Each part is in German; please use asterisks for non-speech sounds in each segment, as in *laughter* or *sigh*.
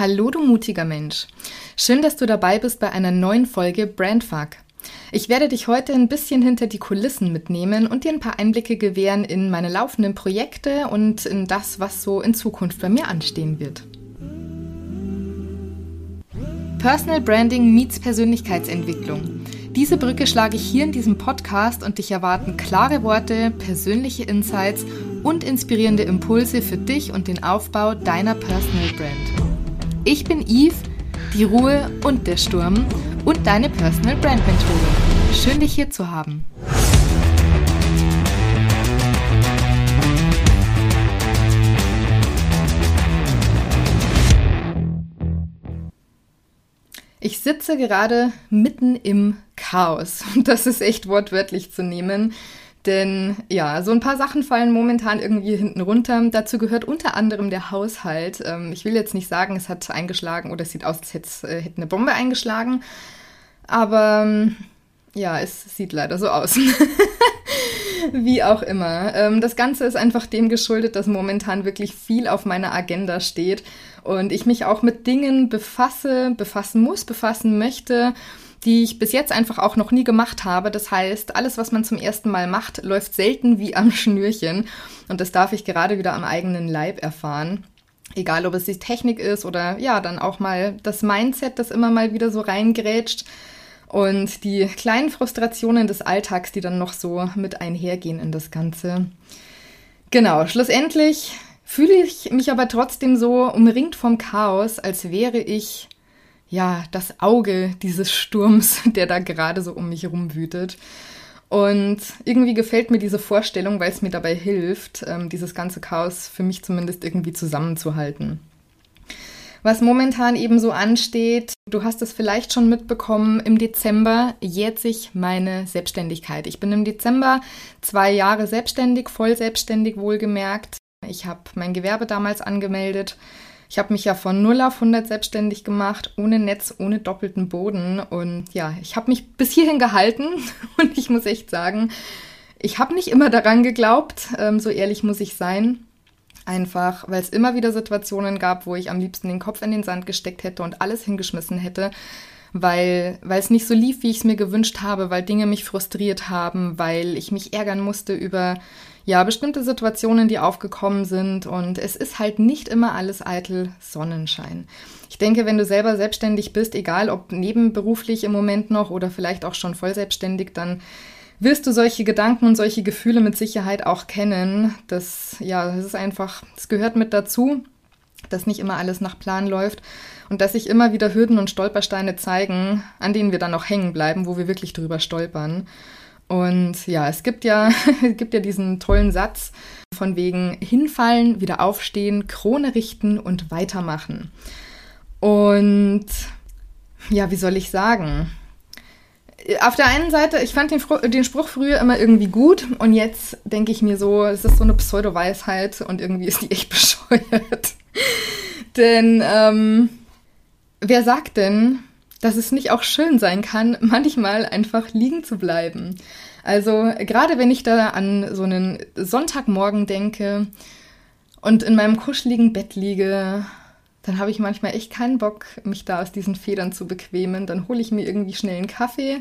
Hallo du mutiger Mensch. Schön, dass du dabei bist bei einer neuen Folge Brandfuck. Ich werde dich heute ein bisschen hinter die Kulissen mitnehmen und dir ein paar Einblicke gewähren in meine laufenden Projekte und in das, was so in Zukunft bei mir anstehen wird. Personal Branding meets Persönlichkeitsentwicklung. Diese Brücke schlage ich hier in diesem Podcast und dich erwarten klare Worte, persönliche Insights und inspirierende Impulse für dich und den Aufbau deiner Personal Brand. Ich bin Yves, die Ruhe und der Sturm und deine Personal Brand Mentorin. Schön, dich hier zu haben. Ich sitze gerade mitten im Chaos. *laughs* Das ist echt wortwörtlich zu nehmen. Denn ja, so ein paar Sachen fallen momentan irgendwie hinten runter. Dazu gehört unter anderem der Haushalt. Ähm, ich will jetzt nicht sagen, es hat eingeschlagen oder es sieht aus, als hätte, äh, hätte eine Bombe eingeschlagen. Aber ähm, ja, es sieht leider so aus. *laughs* Wie auch immer. Ähm, das Ganze ist einfach dem geschuldet, dass momentan wirklich viel auf meiner Agenda steht und ich mich auch mit Dingen befasse, befassen muss, befassen möchte die ich bis jetzt einfach auch noch nie gemacht habe. Das heißt, alles, was man zum ersten Mal macht, läuft selten wie am *laughs* Schnürchen. Und das darf ich gerade wieder am eigenen Leib erfahren. Egal, ob es die Technik ist oder ja, dann auch mal das Mindset, das immer mal wieder so reingrätscht. Und die kleinen Frustrationen des Alltags, die dann noch so mit einhergehen in das Ganze. Genau, schlussendlich fühle ich mich aber trotzdem so umringt vom Chaos, als wäre ich ja, das Auge dieses Sturms, *laughs* der da gerade so um mich herum wütet. Und irgendwie gefällt mir diese Vorstellung, weil es mir dabei hilft, ähm, dieses ganze Chaos für mich zumindest irgendwie zusammenzuhalten. Was momentan eben so ansteht, du hast es vielleicht schon mitbekommen, im Dezember jährt sich meine Selbstständigkeit. Ich bin im Dezember zwei Jahre selbstständig, voll selbstständig wohlgemerkt. Ich habe mein Gewerbe damals angemeldet ich habe mich ja von 0 auf 100 selbstständig gemacht, ohne Netz, ohne doppelten Boden. Und ja, ich habe mich bis hierhin gehalten *laughs* und ich muss echt sagen, ich habe nicht immer daran geglaubt, ähm, so ehrlich muss ich sein. Einfach, weil es immer wieder Situationen gab, wo ich am liebsten den Kopf in den Sand gesteckt hätte und alles hingeschmissen hätte, weil, weil es nicht so lief, wie ich es mir gewünscht habe, weil Dinge mich frustriert haben, weil ich mich ärgern musste über ja, bestimmte Situationen, die aufgekommen sind. Und es ist halt nicht immer alles eitel Sonnenschein. Ich denke, wenn du selber selbstständig bist, egal ob nebenberuflich im Moment noch oder vielleicht auch schon voll selbstständig, dann wirst du solche Gedanken und solche Gefühle mit Sicherheit auch kennen. Das, ja, das ist einfach, es gehört mit dazu, dass nicht immer alles nach Plan läuft und dass sich immer wieder Hürden und Stolpersteine zeigen, an denen wir dann noch hängen bleiben, wo wir wirklich drüber stolpern. Und ja, es gibt ja, *laughs* es gibt ja diesen tollen Satz von wegen hinfallen, wieder aufstehen, Krone richten und weitermachen. Und ja, wie soll ich sagen? Auf der einen Seite, ich fand den, den, Spruch früher immer irgendwie gut und jetzt denke ich mir so, es ist so eine Pseudo-Weisheit und irgendwie ist die echt *laughs* bescheuert. Denn ähm, wer sagt denn, dass es nicht auch schön sein kann, *laughs* manchmal einfach liegen zu bleiben. Also gerade wenn ich da an so einen Sonntagmorgen denke und in meinem kuscheligen Bett liege, dann habe ich manchmal echt keinen Bock, mich da aus diesen Federn zu bequemen. Dann hole ich mir irgendwie schnell einen Kaffee,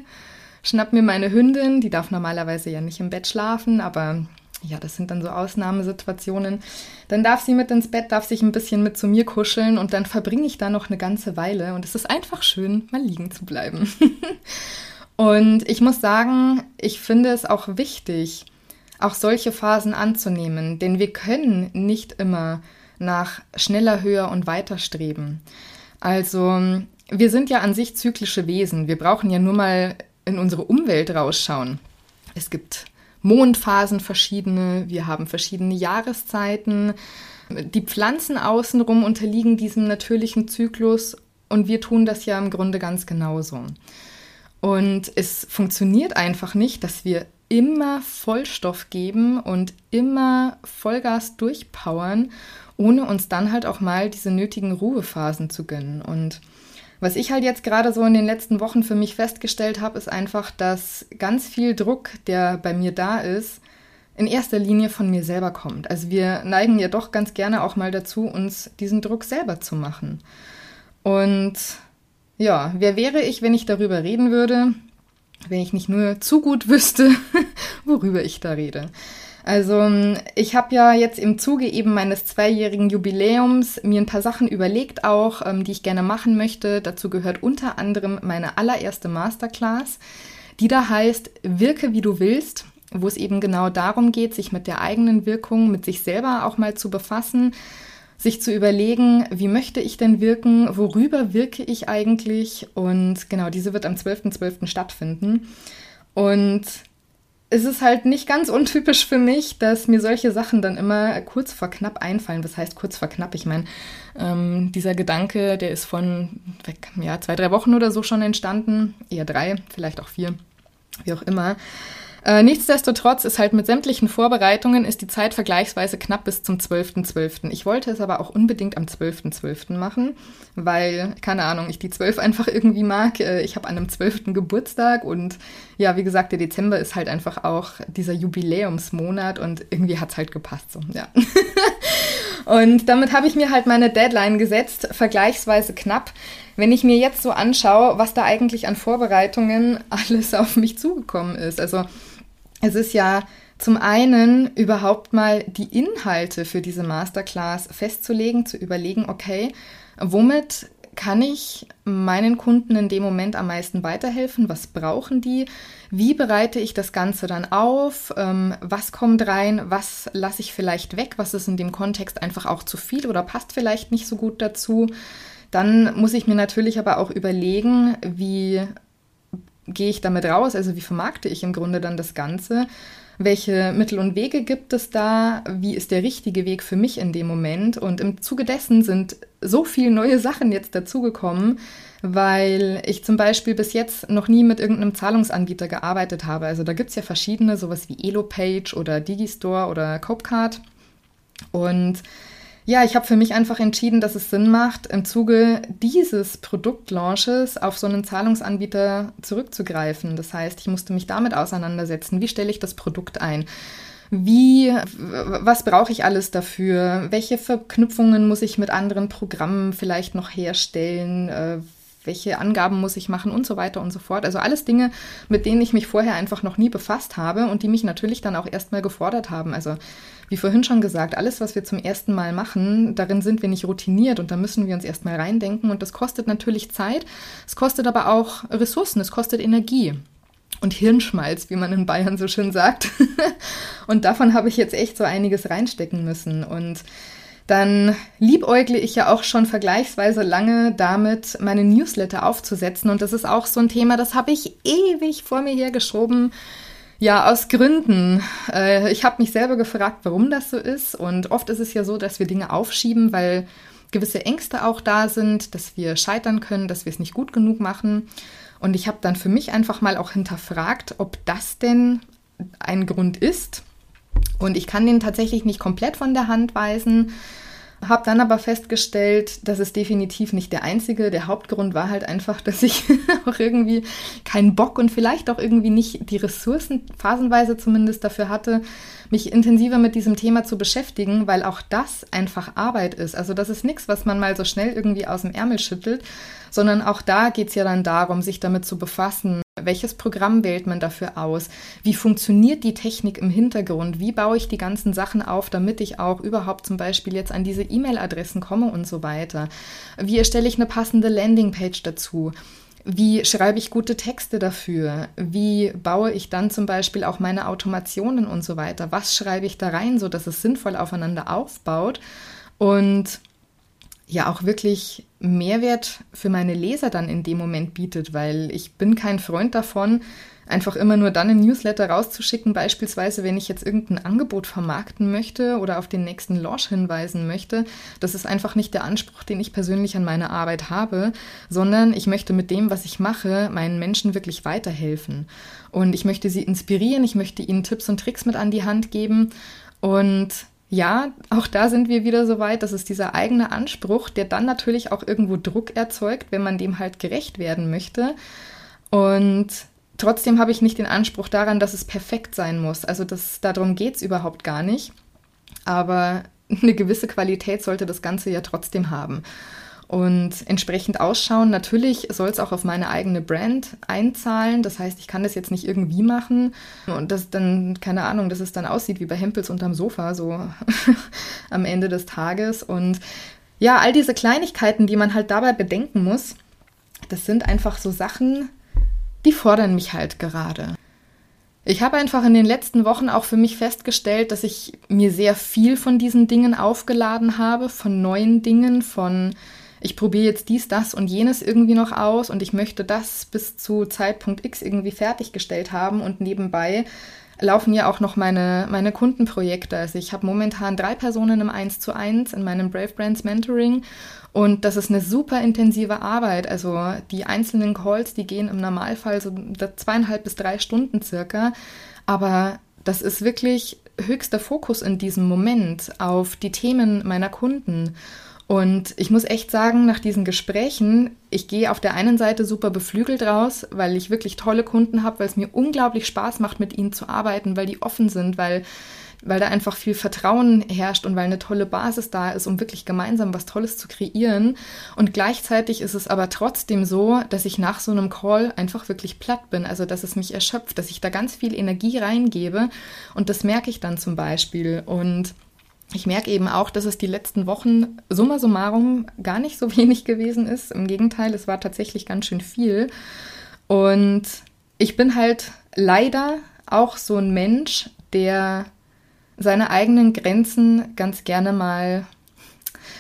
schnapp mir meine Hündin, die darf normalerweise ja nicht im Bett schlafen, aber ja, das sind dann so Ausnahmesituationen. Dann darf sie mit ins Bett, darf sich ein bisschen mit zu mir kuscheln und dann verbringe ich da noch eine ganze Weile und es ist einfach schön, mal liegen zu bleiben. *laughs* und ich muss sagen, ich finde es auch wichtig, auch solche Phasen anzunehmen, denn wir können nicht immer nach schneller, höher und weiter streben. Also, wir sind ja an sich zyklische Wesen. Wir brauchen ja nur mal in unsere Umwelt rausschauen. Es gibt Mondphasen verschiedene, wir haben verschiedene Jahreszeiten. Die Pflanzen außenrum unterliegen diesem natürlichen Zyklus und wir tun das ja im Grunde ganz genauso. Und es funktioniert einfach nicht, dass wir immer Vollstoff geben und immer Vollgas durchpowern, ohne uns dann halt auch mal diese nötigen Ruhephasen zu gönnen. Und was ich halt jetzt gerade so in den letzten Wochen für mich festgestellt habe, ist einfach, dass ganz viel Druck, der bei mir da ist, in erster Linie von mir selber kommt. Also wir neigen ja doch ganz gerne auch mal dazu, uns diesen Druck selber zu machen. Und ja, wer wäre ich, wenn ich darüber reden würde, wenn ich nicht nur zu gut wüsste, *laughs* worüber ich da rede. Also ich habe ja jetzt im Zuge eben meines zweijährigen Jubiläums mir ein paar Sachen überlegt auch, ähm, die ich gerne machen möchte. Dazu gehört unter anderem meine allererste Masterclass, die da heißt Wirke wie du willst, wo es eben genau darum geht, sich mit der eigenen Wirkung, mit sich selber auch mal zu befassen, sich zu überlegen, wie möchte ich denn wirken, worüber wirke ich eigentlich und genau, diese wird am 12.12. .12. stattfinden. Und es ist halt nicht ganz untypisch für mich, dass mir solche Sachen dann immer kurz vor knapp einfallen. Was heißt kurz vor knapp? Ich meine, ähm, dieser Gedanke, der ist von ja, zwei, drei Wochen oder so schon entstanden. Eher drei, vielleicht auch vier, wie auch immer. Äh, nichtsdestotrotz ist halt mit sämtlichen Vorbereitungen ist die Zeit vergleichsweise knapp bis zum 12.12. .12. Ich wollte es aber auch unbedingt am 12.12. .12. machen, weil, keine Ahnung, ich die 12 einfach irgendwie mag. Äh, ich habe an einem 12. Geburtstag und ja, wie gesagt, der Dezember ist halt einfach auch dieser Jubiläumsmonat und irgendwie hat es halt gepasst so, ja. *laughs* und damit habe ich mir halt meine Deadline gesetzt, vergleichsweise knapp wenn ich mir jetzt so anschaue, was da eigentlich an Vorbereitungen *laughs* alles auf mich zugekommen ist. Also es ist ja zum einen überhaupt mal die Inhalte für diese Masterclass festzulegen, zu überlegen, okay, womit kann ich meinen Kunden in dem Moment am meisten weiterhelfen? Was brauchen die? Wie bereite ich das Ganze dann auf? Ähm, was kommt rein? Was lasse ich vielleicht weg? Was ist in dem Kontext einfach auch zu viel oder passt vielleicht nicht so gut dazu? Dann muss ich mir natürlich aber auch überlegen, wie gehe ich damit raus? Also wie vermarkte ich im Grunde dann das Ganze? Welche Mittel und Wege gibt es da? Wie ist der richtige Weg für mich in dem Moment? Und im Zuge dessen sind so viele neue Sachen jetzt dazugekommen, weil ich zum Beispiel bis jetzt noch nie mit irgendeinem Zahlungsanbieter gearbeitet habe. Also da gibt es ja verschiedene, sowas wie Elopage oder Digistore oder Copecard. Und ja, ich habe für mich einfach entschieden, dass es Sinn macht, im Zuge dieses Produktlaunches auf so einen Zahlungsanbieter zurückzugreifen. Das heißt, ich musste mich damit auseinandersetzen. Wie stelle ich das Produkt ein? Wie, was brauche ich alles dafür? Welche Verknüpfungen muss ich mit anderen Programmen vielleicht noch herstellen? Welche Angaben muss ich machen und so weiter und so fort. Also alles Dinge, mit denen ich mich vorher einfach noch nie befasst habe und die mich natürlich dann auch erstmal gefordert haben. Also wie vorhin schon gesagt, alles, was wir zum ersten Mal machen, darin sind wir nicht routiniert und da müssen wir uns erstmal reindenken und das kostet natürlich Zeit, es kostet aber auch Ressourcen, es kostet Energie und Hirnschmalz, wie man in Bayern so schön sagt. *laughs* und davon habe ich jetzt echt so einiges reinstecken müssen und dann liebäugle ich ja auch schon vergleichsweise lange damit, meine Newsletter aufzusetzen. Und das ist auch so ein Thema, das habe ich ewig vor mir hergeschoben. Ja, aus Gründen. Äh, ich habe mich selber gefragt, warum das so ist. Und oft ist es ja so, dass wir Dinge aufschieben, weil gewisse Ängste auch da sind, dass wir scheitern können, dass wir es nicht gut genug machen. Und ich habe dann für mich einfach mal auch hinterfragt, ob das denn ein Grund ist. Und ich kann den tatsächlich nicht komplett von der Hand weisen. Habe dann aber festgestellt, das ist definitiv nicht der einzige. Der Hauptgrund war halt einfach, *laughs* dass ich auch irgendwie keinen Bock und vielleicht auch irgendwie nicht die Ressourcen, phasenweise zumindest, dafür hatte, mich intensiver mit diesem Thema zu beschäftigen, weil auch das einfach Arbeit ist. Also das ist nichts, was man mal so schnell irgendwie aus dem Ärmel schüttelt, sondern auch da geht es ja dann darum, sich damit zu befassen. Welches Programm wählt man dafür aus? Wie funktioniert die Technik im Hintergrund? Wie baue ich die ganzen Sachen auf, damit ich auch überhaupt zum Beispiel jetzt an diese E-Mail-Adressen komme und so weiter? Wie erstelle ich eine passende Landingpage dazu? Wie schreibe ich gute Texte dafür? Wie baue ich dann zum Beispiel auch meine Automationen und so weiter? Was schreibe ich da rein, sodass es sinnvoll aufeinander aufbaut und ja auch wirklich Mehrwert für meine Leser dann in dem Moment bietet, weil ich bin kein Freund davon, einfach immer nur dann ein Newsletter rauszuschicken, beispielsweise wenn ich jetzt irgendein Angebot vermarkten möchte oder auf den nächsten Launch hinweisen möchte. Das ist einfach nicht der Anspruch, den ich persönlich an meine Arbeit habe, sondern ich möchte mit dem, was ich mache, meinen Menschen wirklich weiterhelfen. Und ich möchte sie inspirieren, ich möchte ihnen Tipps und Tricks mit an die Hand geben und ja, auch da sind wir wieder so weit, das ist dieser eigene Anspruch, der dann natürlich auch irgendwo Druck erzeugt, wenn man dem halt gerecht werden möchte. Und trotzdem habe ich nicht den Anspruch daran, dass es perfekt sein muss. Also das, darum geht es überhaupt gar nicht. Aber eine gewisse Qualität sollte das Ganze ja trotzdem haben. und entsprechend ausschauen. Natürlich soll es auch auf meine eigene Brand einzahlen. Das heißt, ich kann das jetzt nicht irgendwie machen und das dann, keine Ahnung, dass es dann aussieht wie bei Hempels unterm Sofa, so *laughs* am Ende des Tages. Und ja, all diese Kleinigkeiten, die man halt dabei bedenken muss, das sind einfach so Sachen, die fordern mich halt gerade. Ich habe einfach in den letzten Wochen auch für mich festgestellt, dass ich mir sehr viel von diesen Dingen aufgeladen habe, von neuen Dingen, von ich probiere jetzt dies, das und jenes irgendwie noch aus und ich möchte das bis zu Zeitpunkt X irgendwie fertiggestellt haben und nebenbei laufen ja auch noch meine, meine Kundenprojekte. Also ich habe momentan drei Personen im 1 zu 1 in meinem Brave Brands Mentoring und das ist eine super intensive Arbeit. Also die einzelnen Calls, die gehen im Normalfall so zweieinhalb bis drei Stunden circa. Aber das ist wirklich höchster Fokus in diesem Moment auf die Themen meiner Kunden. Und ich muss echt sagen, nach diesen Gesprächen, ich gehe auf der einen Seite super beflügelt raus, weil ich wirklich tolle Kunden habe, weil es mir unglaublich Spaß macht, mit ihnen zu arbeiten, weil die offen sind, weil, weil da einfach viel Vertrauen herrscht und weil eine tolle Basis da ist, um wirklich gemeinsam was Tolles zu kreieren. Und gleichzeitig ist es aber trotzdem so, dass ich nach so einem Call einfach wirklich platt bin, also dass es mich erschöpft, dass ich da ganz viel Energie reingebe und das merke ich dann zum Beispiel. Und ich merke eben auch, dass es die letzten Wochen summa summarum gar nicht so *laughs* wenig gewesen ist. Im Gegenteil, es war tatsächlich ganz schön viel. Und ich bin halt leider auch so ein Mensch, der seine eigenen Grenzen ganz gerne mal,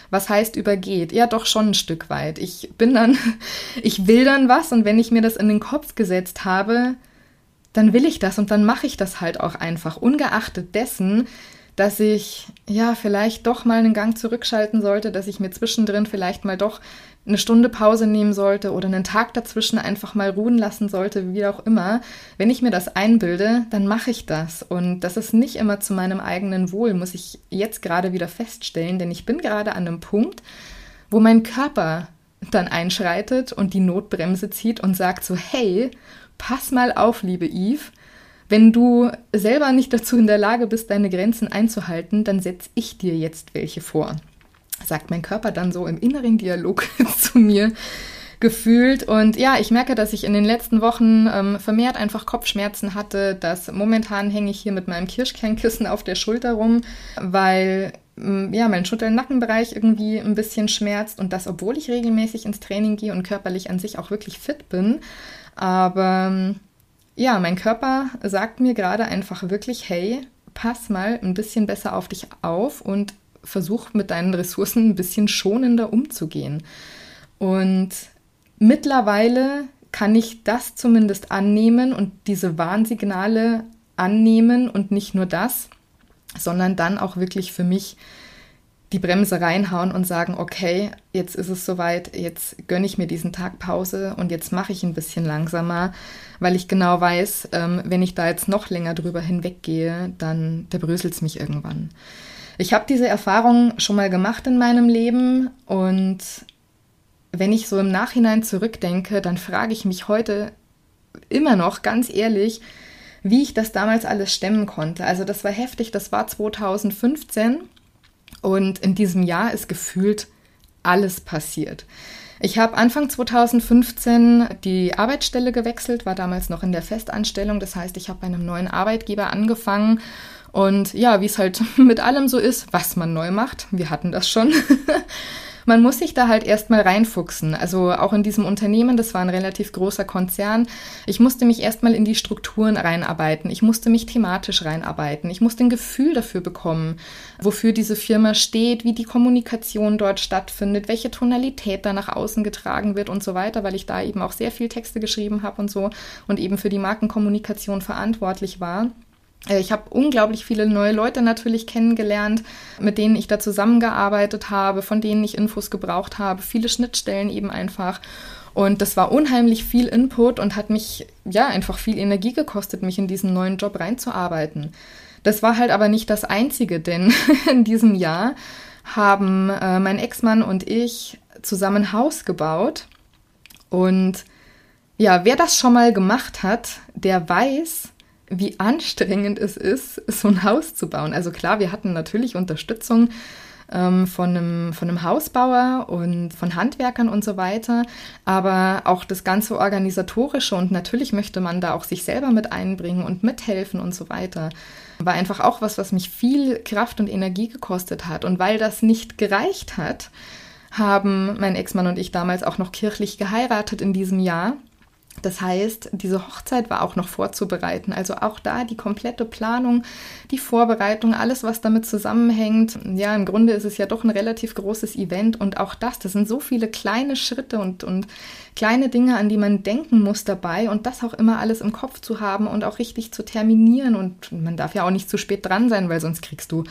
was heißt übergeht? Ja, doch schon ein Stück weit. Ich bin dann, *laughs* ich will dann was und wenn ich mir das in den Kopf gesetzt habe, dann will ich das und dann mache ich das halt auch einfach, ungeachtet dessen, dass ich ja vielleicht doch mal einen Gang zurückschalten sollte, dass ich mir zwischendrin vielleicht mal doch eine Stunde Pause nehmen sollte oder einen Tag dazwischen einfach mal ruhen lassen sollte, wie auch immer. Wenn ich mir das einbilde, dann mache ich das. Und das ist nicht immer zu meinem eigenen Wohl, muss ich jetzt gerade wieder feststellen, denn ich bin gerade an einem Punkt, wo mein Körper dann einschreitet und die Notbremse zieht und sagt so, hey, pass mal auf, liebe Eve, wenn du selber nicht dazu in der Lage bist, deine Grenzen einzuhalten, dann setze ich dir jetzt welche vor. Sagt mein Körper dann so im inneren Dialog *laughs* zu mir gefühlt. Und ja, ich merke, dass ich in den letzten Wochen ähm, vermehrt einfach Kopfschmerzen hatte. Dass momentan hänge ich hier mit meinem Kirschkernkissen auf der Schulter rum, weil mm, ja, mein Schulter-Nackenbereich irgendwie ein bisschen schmerzt und das, obwohl ich regelmäßig ins Training gehe und körperlich an sich auch wirklich fit bin. Aber ja, mein Körper sagt mir gerade einfach wirklich, hey, pass mal ein bisschen besser auf dich auf und versuch mit deinen Ressourcen ein bisschen schonender umzugehen. Und mittlerweile kann ich das zumindest annehmen und diese Warnsignale annehmen und nicht nur das, sondern dann auch wirklich für mich die Bremse reinhauen und sagen, okay, jetzt ist es soweit, jetzt gönne ich mir diesen Tag Pause und jetzt mache ich ein bisschen langsamer, weil ich genau weiß, ähm, wenn ich da jetzt noch länger drüber hinweggehe, dann bröselt es mich irgendwann. Ich habe diese Erfahrung schon mal gemacht in meinem Leben und wenn ich so im Nachhinein zurückdenke, dann frage ich mich heute immer noch ganz ehrlich, wie ich das damals alles stemmen konnte. Also das war heftig, das war 2015 und in diesem Jahr ist gefühlt alles passiert. Ich habe Anfang 2015 die Arbeitsstelle gewechselt, war damals noch in der Festanstellung. Das heißt, ich habe bei einem neuen Arbeitgeber angefangen. Und ja, wie es halt *laughs* mit allem so ist, was man neu macht, wir hatten das schon, *laughs* man muss sich da halt erstmal reinfuchsen. Also auch in diesem Unternehmen, das war ein relativ großer Konzern. Ich musste mich erstmal in die Strukturen reinarbeiten. Ich musste mich thematisch reinarbeiten. Ich musste ein Gefühl dafür bekommen, wofür diese Firma steht, wie die Kommunikation dort stattfindet, welche Tonalität da nach außen getragen wird und so weiter, weil ich da eben auch sehr viel Texte geschrieben habe und so und eben für die Markenkommunikation verantwortlich war. Äh, ich habe unglaublich viele neue Leute natürlich kennengelernt, mit denen ich da zusammengearbeitet habe, von denen ich Infos gebraucht habe, viele Schnittstellen eben einfach. Und das war unheimlich viel Input und hat mich ja einfach viel Energie gekostet, mich in diesen neuen Job reinzuarbeiten. Das war halt aber nicht das Einzige, denn *laughs* in diesem Jahr haben äh, mein Ex-Mann und ich zusammen Haus gebaut. Und ja, wer das schon mal gemacht hat, der weiß, wie anstrengend es ist, so ein Haus zu bauen. Also klar, wir hatten natürlich Unterstützung ähm, von, einem, von einem Hausbauer und von Handwerkern und so weiter. Aber auch das ganze Organisatorische und natürlich möchte man da auch sich selber mit einbringen und mithelfen und so weiter. War einfach auch was, was mich viel Kraft und Energie gekostet hat. Und weil das nicht gereicht hat, haben mein Ex-Mann und ich damals auch noch kirchlich geheiratet in diesem Jahr. Das heißt, diese Hochzeit war auch noch vorzubereiten. Also auch da die komplette Planung, die Vorbereitung, alles, was damit zusammenhängt. Ja, im Grunde ist es ja doch ein relativ großes Event und auch das, das sind so viele kleine Schritte und, und kleine Dinge, an die man denken muss dabei und das auch immer alles im Kopf zu haben und auch richtig zu terminieren. Und man darf ja auch nicht zu spät dran sein, weil sonst kriegst du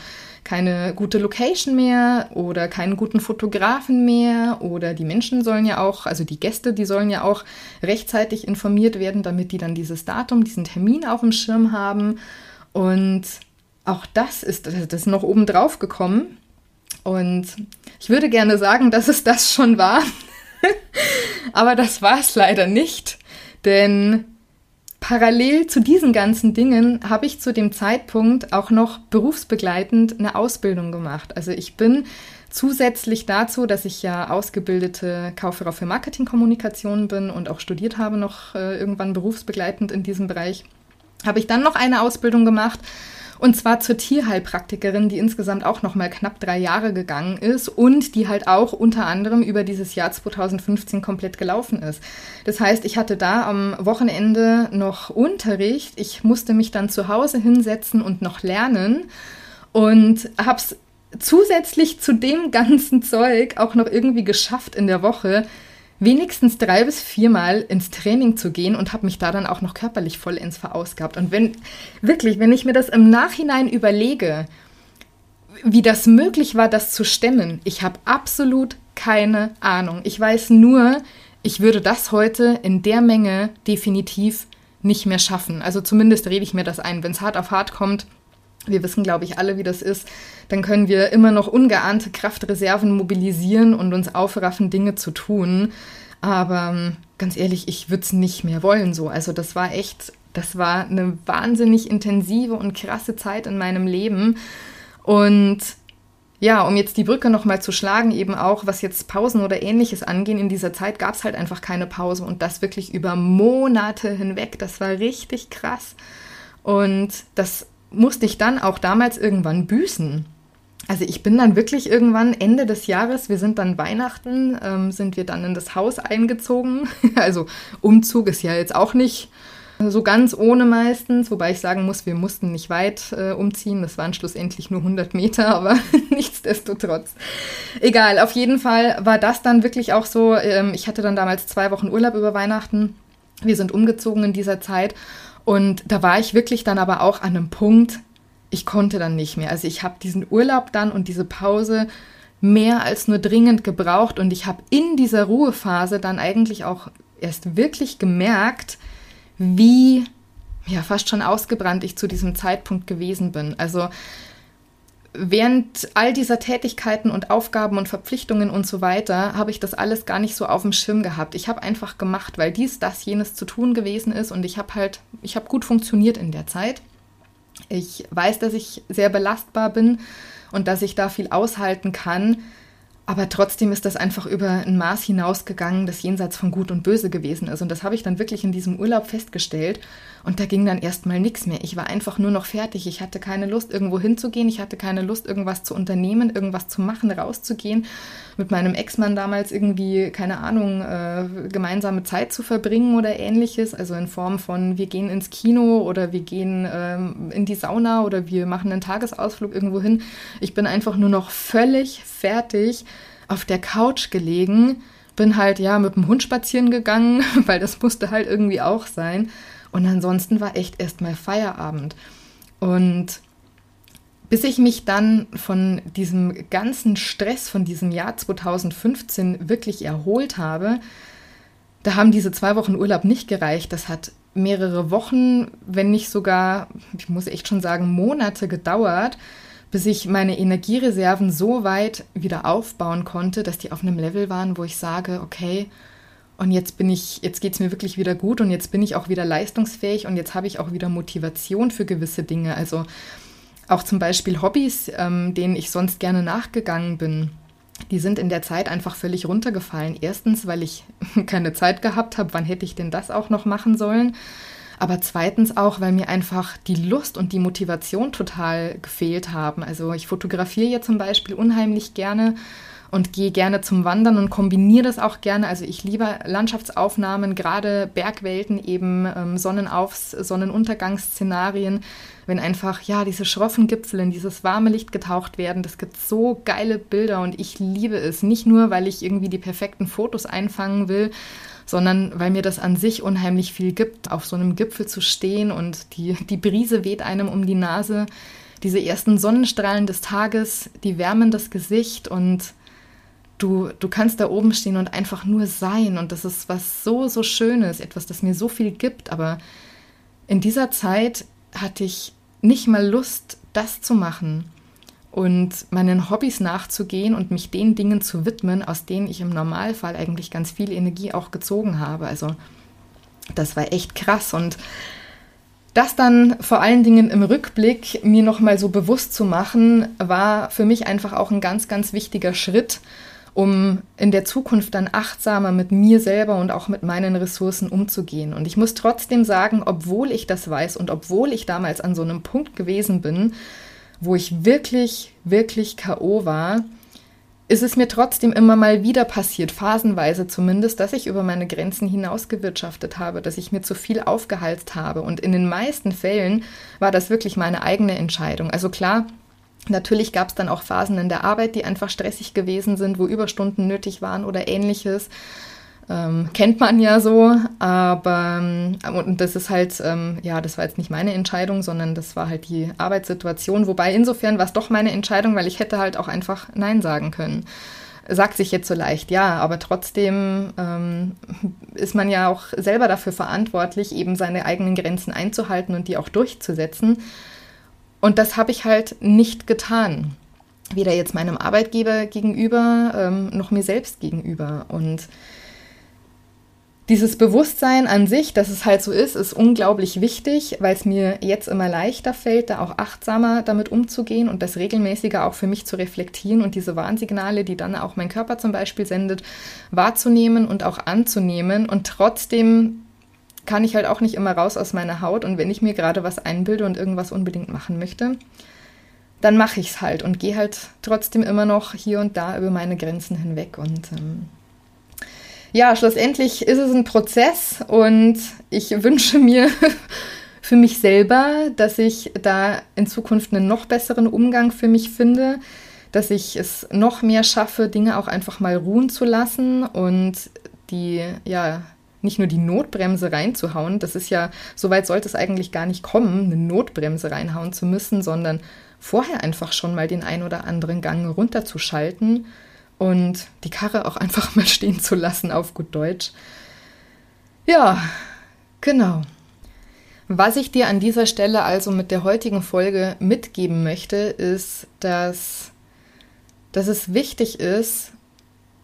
keine gute Location mehr oder keinen guten Fotografen mehr oder die Menschen sollen ja auch, also die Gäste, die sollen ja auch rechtzeitig informiert werden, damit die dann dieses Datum, diesen Termin auf dem Schirm haben. Und auch das ist, das ist noch oben drauf gekommen. Und ich würde gerne sagen, dass es das schon war. Aber das war es leider nicht, denn parallel zu diesen ganzen Dingen habe ich zu dem Zeitpunkt auch noch berufsbegleitend eine Ausbildung gemacht. Also ich bin zusätzlich dazu, dass ich ja ausgebildete Kauffrau für Marketingkommunikation bin und auch studiert habe noch äh, irgendwann berufsbegleitend in diesem Bereich, habe ich dann noch eine Ausbildung gemacht und zwar zur Tierheilpraktikerin, die insgesamt auch noch mal knapp drei Jahre gegangen ist und die halt auch unter anderem über dieses Jahr 2015 komplett gelaufen ist. Das heißt, ich hatte da am Wochenende noch Unterricht. Ich musste mich dann zu Hause hinsetzen und noch lernen und habe es zusätzlich zu dem *laughs* ganzen Zeug auch noch irgendwie geschafft in der Woche, wenigstens drei bis viermal ins Training zu gehen und habe mich da dann auch noch körperlich vollends verausgabt. Und wenn, wirklich, wenn ich mir das im Nachhinein überlege, wie das möglich war, das zu stemmen, ich habe absolut keine Ahnung. Ich weiß nur, ich würde das heute in der Menge definitiv nicht mehr schaffen. Also zumindest rede ich mir das ein. Wenn es hart auf hart kommt, wir wissen, glaube ich, alle, wie das ist, dann können wir immer noch ungeahnte Kraftreserven mobilisieren und uns aufraffen, Dinge zu tun. Aber ähm, ganz ehrlich, ich würde es nicht mehr wollen so. Also das war echt, das war eine wahnsinnig intensive und krasse Zeit in meinem Leben. Und ja, um jetzt die Brücke nochmal zu schlagen, eben auch, was jetzt Pausen oder ähnliches angehen, in dieser Zeit gab es halt einfach keine Pause und das wirklich über Monate hinweg. Das war richtig krass. Und das musste ich dann auch damals irgendwann büßen. Also ich bin dann wirklich irgendwann Ende des Jahres, wir sind dann Weihnachten, ähm, sind wir dann in das Haus eingezogen. *laughs* Also Umzug ist ja jetzt auch nicht so ganz ohne meistens, wobei ich sagen muss, wir mussten nicht weit äh, umziehen. Das waren schlussendlich nur 100 Meter, *laughs* aber nichtsdestotrotz. Egal, auf jeden Fall war das dann wirklich auch so. Ähm, ich hatte dann damals zwei Wochen Urlaub über Weihnachten. Wir sind umgezogen in dieser Zeit und da war ich wirklich dann aber auch an einem Punkt, ich konnte dann nicht mehr. Also ich habe diesen Urlaub dann und diese Pause mehr als nur dringend gebraucht und ich habe in dieser Ruhephase dann eigentlich auch erst wirklich gemerkt, wie ja fast schon ausgebrannt ich zu diesem Zeitpunkt gewesen bin. Also während all dieser Tätigkeiten und Aufgaben und Verpflichtungen und so weiter habe ich das alles gar nicht so auf dem Schirm gehabt. Ich habe einfach gemacht, weil dies, das, jenes zu tun gewesen ist und ich habe halt, ich habe gut funktioniert in der Zeit. Ich weiß, dass ich sehr belastbar bin und dass ich da viel aushalten kann. Aber trotzdem ist das einfach über ein Maß hinausgegangen, das jenseits von Gut und Böse gewesen ist. Und das habe ich dann wirklich in diesem Urlaub festgestellt. Und da ging dann erstmal nichts mehr. Ich war einfach nur noch fertig. Ich hatte keine Lust, irgendwo hinzugehen. Ich hatte keine Lust, irgendwas zu unternehmen, irgendwas zu machen, rauszugehen. Mit meinem Ex-Mann damals irgendwie, keine Ahnung, äh, gemeinsame Zeit zu verbringen oder ähnliches. Also in Form von, wir gehen ins Kino oder wir gehen ähm, in die Sauna oder wir machen einen Tagesausflug irgendwo hin. Ich bin einfach nur noch völlig fertig auf der Couch gelegen, bin halt ja mit dem Hund spazieren gegangen, *laughs* weil das musste halt irgendwie auch sein. Und ansonsten war echt erstmal Feierabend. Und bis ich mich dann von diesem ganzen Stress von diesem Jahr 2015 wirklich erholt habe, da haben diese zwei Wochen Urlaub nicht gereicht. Das hat mehrere Wochen, wenn nicht sogar, ich muss echt schon sagen, Monate gedauert, bis ich meine Energiereserven so weit wieder aufbauen konnte, dass die auf einem Level waren, wo ich sage, okay, und jetzt bin ich, jetzt geht es mir wirklich wieder gut und jetzt bin ich auch wieder leistungsfähig und jetzt habe ich auch wieder Motivation für gewisse Dinge. Also auch zum Beispiel Hobbys, ähm, denen ich sonst gerne nachgegangen bin, die sind in der Zeit einfach völlig runtergefallen. Erstens, weil ich *laughs* keine Zeit gehabt habe, wann hätte ich denn das auch noch machen sollen? Aber zweitens auch, weil mir einfach die Lust und die Motivation total gefehlt haben. Also ich fotografiere ja zum Beispiel unheimlich gerne und gehe gerne zum Wandern und kombiniere das auch gerne. Also ich liebe Landschaftsaufnahmen, gerade Bergwelten, eben ähm, Sonnenaufs-, Sonnenuntergangsszenarien, wenn einfach ja diese schroffen Gipfel in dieses warme Licht getaucht werden. Das gibt so geile Bilder und ich liebe es. Nicht nur, weil ich irgendwie die perfekten Fotos einfangen will, sondern weil mir das an sich unheimlich viel gibt, auf so einem Gipfel zu stehen und die, die Brise weht einem um die Nase. Diese ersten Sonnenstrahlen des Tages, die wärmen das Gesicht und du, du kannst da oben stehen und einfach nur sein. Und das ist was so, so Schönes, etwas, das mir so viel gibt. Aber in dieser Zeit hatte ich nicht mal Lust, das zu machen und meinen Hobbys nachzugehen und mich den Dingen zu widmen, aus denen ich im Normalfall eigentlich ganz viel Energie auch gezogen habe. Also das war echt krass und das dann vor allen Dingen im Rückblick mir nochmal so bewusst zu machen, war für mich einfach auch ein ganz, ganz wichtiger Schritt, um in der Zukunft dann achtsamer mit mir selber und auch mit meinen Ressourcen umzugehen. Und ich muss trotzdem sagen, obwohl ich das weiß und obwohl ich damals an so einem Punkt gewesen bin, wo ich wirklich, wirklich KO war, ist es mir trotzdem immer mal wieder passiert, phasenweise zumindest, dass ich über meine Grenzen hinausgewirtschaftet habe, dass ich mir zu viel aufgehalst habe. Und in den meisten Fällen war das wirklich meine eigene Entscheidung. Also klar, Natürlich gab es dann auch Phasen in der Arbeit, die einfach stressig gewesen sind, wo Überstunden nötig waren oder ähnliches. Ähm, kennt man ja so, aber ähm, und das ist halt, ähm, ja, das war jetzt nicht meine Entscheidung, sondern das war halt die Arbeitssituation. Wobei insofern war es doch meine Entscheidung, weil ich hätte halt auch einfach Nein sagen können. Sagt sich jetzt so leicht, ja, aber trotzdem ähm, ist man ja auch selber dafür verantwortlich, eben seine eigenen Grenzen einzuhalten und die auch durchzusetzen. Und das habe ich halt nicht getan. Weder jetzt meinem Arbeitgeber gegenüber, ähm, noch mir selbst gegenüber. Und dieses Bewusstsein an sich, dass es halt so ist, ist unglaublich wichtig, weil es mir jetzt immer leichter fällt, da auch achtsamer damit umzugehen und das regelmäßiger auch für mich zu reflektieren und diese Warnsignale, die dann auch mein Körper zum Beispiel sendet, wahrzunehmen und auch anzunehmen und trotzdem kann ich halt auch nicht immer raus aus meiner Haut. Und wenn ich mir gerade was einbilde und irgendwas unbedingt machen möchte, dann mache ich es halt und gehe halt trotzdem immer noch hier und da über meine Grenzen hinweg. Und ähm, ja, schlussendlich ist es ein Prozess und ich *laughs* wünsche mir für mich selber, dass ich da in Zukunft einen noch besseren Umgang für mich finde, dass ich es noch mehr schaffe, Dinge auch einfach mal ruhen zu lassen und die, ja, nicht nur die Notbremse reinzuhauen, das ist ja, soweit sollte es eigentlich gar nicht kommen, eine Notbremse reinhauen zu müssen, sondern vorher einfach schon mal den ein oder anderen Gang runterzuschalten und die Karre auch einfach *laughs* mal stehen zu lassen, auf gut Deutsch. Ja, genau. Was ich dir an dieser Stelle also mit der heutigen Folge mitgeben möchte, ist, dass, dass es wichtig ist,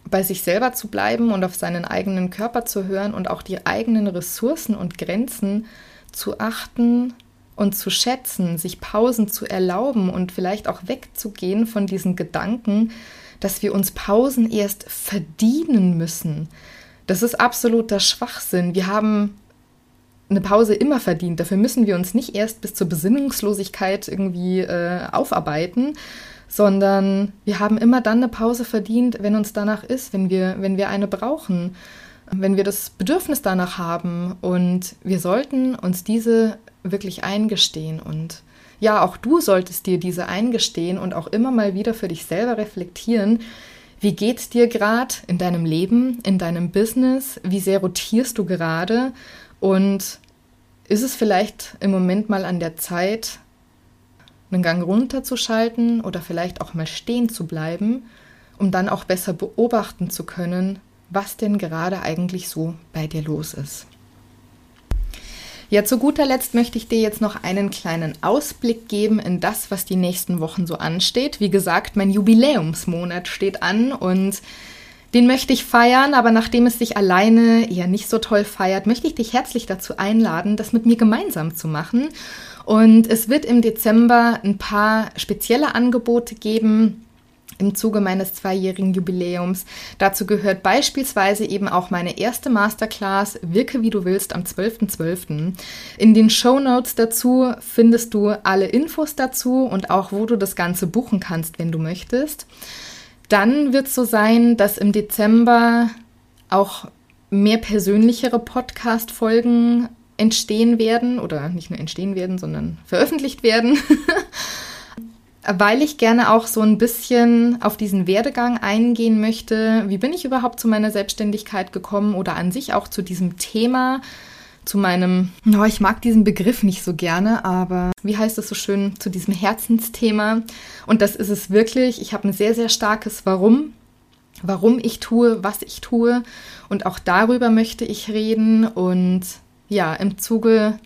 bei sich selber zu bleiben und auf seinen eigenen Körper zu hören und auch die eigenen Ressourcen und Grenzen zu achten und zu schätzen, sich Pausen zu erlauben und vielleicht auch wegzugehen von diesen Gedanken, dass wir uns Pausen erst verdienen müssen. Das ist absoluter Schwachsinn. Wir haben eine Pause immer verdient. Dafür müssen wir uns nicht erst bis zur Besinnungslosigkeit irgendwie äh, aufarbeiten, sondern wir haben immer dann eine Pause verdient, wenn uns danach ist, wenn wir, wenn wir eine brauchen, wenn wir das Bedürfnis danach haben. Und wir sollten uns diese wirklich eingestehen. Und ja, auch du solltest dir diese eingestehen und auch immer mal wieder für dich selber reflektieren. Wie geht's dir gerade in deinem Leben, in deinem Business? Wie sehr rotierst du gerade? Und ist es vielleicht im Moment mal an der Zeit, einen Gang runterzuschalten oder vielleicht auch mal stehen zu bleiben, um dann auch besser beobachten zu können, was denn gerade eigentlich so bei dir los ist. Ja, zu guter Letzt möchte ich dir jetzt noch einen kleinen Ausblick geben in das, was die nächsten Wochen so ansteht. Wie gesagt, mein Jubiläumsmonat steht an und den möchte ich feiern, aber nachdem es sich alleine eher nicht so toll feiert, möchte ich dich herzlich dazu einladen, das mit mir gemeinsam zu machen Und es wird im Dezember ein paar spezielle Angebote geben im Zuge meines zweijährigen Jubiläums. Dazu gehört beispielsweise eben auch meine erste Masterclass Wirke wie du willst am 12.12. .12. In den Show Notes dazu findest du alle Infos dazu und auch wo du das Ganze buchen kannst, wenn du möchtest. Dann wird es so sein, dass im Dezember auch mehr persönlichere Podcast-Folgen entstehen werden oder nicht nur entstehen werden, sondern veröffentlicht werden. *laughs* Weil ich gerne auch so ein bisschen auf diesen Werdegang eingehen möchte. Wie bin ich überhaupt zu meiner Selbstständigkeit gekommen oder an sich auch zu diesem Thema, zu meinem, oh, ich mag diesen Begriff nicht so gerne, aber wie heißt es so schön, zu diesem Herzensthema. Und das ist es wirklich. Ich habe ein sehr, sehr starkes Warum warum ich tue, was ich tue. Und auch darüber möchte ich reden. Und ja, im Zuge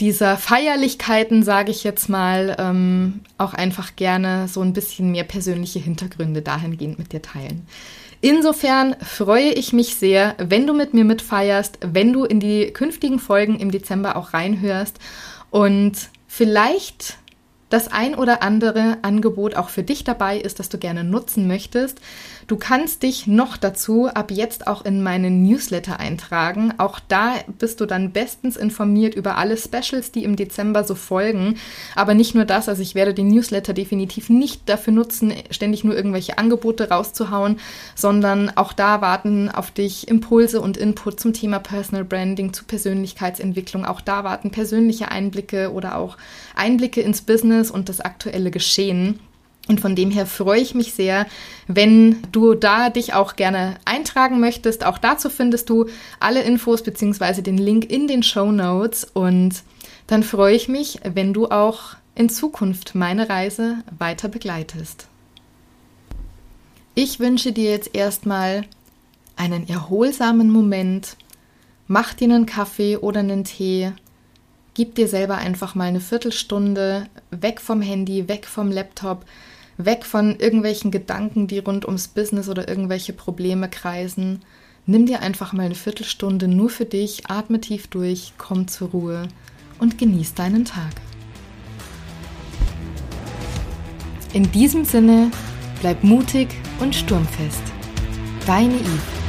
dieser Feierlichkeiten, sage ich jetzt mal, ähm, auch einfach gerne so ein bisschen mehr persönliche Hintergründe dahingehend mit dir teilen. Insofern freue ich mich sehr, wenn du mit mir mitfeierst, wenn du in die künftigen Folgen im Dezember auch reinhörst und vielleicht das ein oder andere Angebot auch für dich dabei ist, das du gerne nutzen möchtest. Du kannst dich noch dazu ab jetzt auch in meinen Newsletter eintragen. Auch da bist du dann bestens informiert über alle Specials, die im Dezember so folgen. Aber nicht nur das, also ich werde den Newsletter definitiv nicht dafür nutzen, ständig nur irgendwelche Angebote rauszuhauen, sondern auch da warten auf dich Impulse und Input zum Thema Personal Branding, zu Persönlichkeitsentwicklung. Auch da warten persönliche Einblicke oder auch Einblicke ins Business und das aktuelle Geschehen. Und von dem her freue ich mich sehr, wenn du da dich auch gerne eintragen möchtest. Auch dazu findest du alle Infos bzw. den Link in den Show Notes. Und dann freue ich mich, wenn du auch in Zukunft meine Reise weiter begleitest. Ich wünsche dir jetzt erstmal einen erholsamen Moment. Mach dir einen Kaffee oder einen Tee. Gib dir selber einfach mal eine Viertelstunde weg vom Handy, weg vom Laptop weg von irgendwelchen Gedanken, die rund ums Business oder irgendwelche Probleme kreisen. Nimm dir einfach mal eine Viertelstunde nur für dich, atme tief durch, komm zur Ruhe und genieß deinen Tag. In diesem Sinne, bleib mutig und sturmfest. Deine Yves.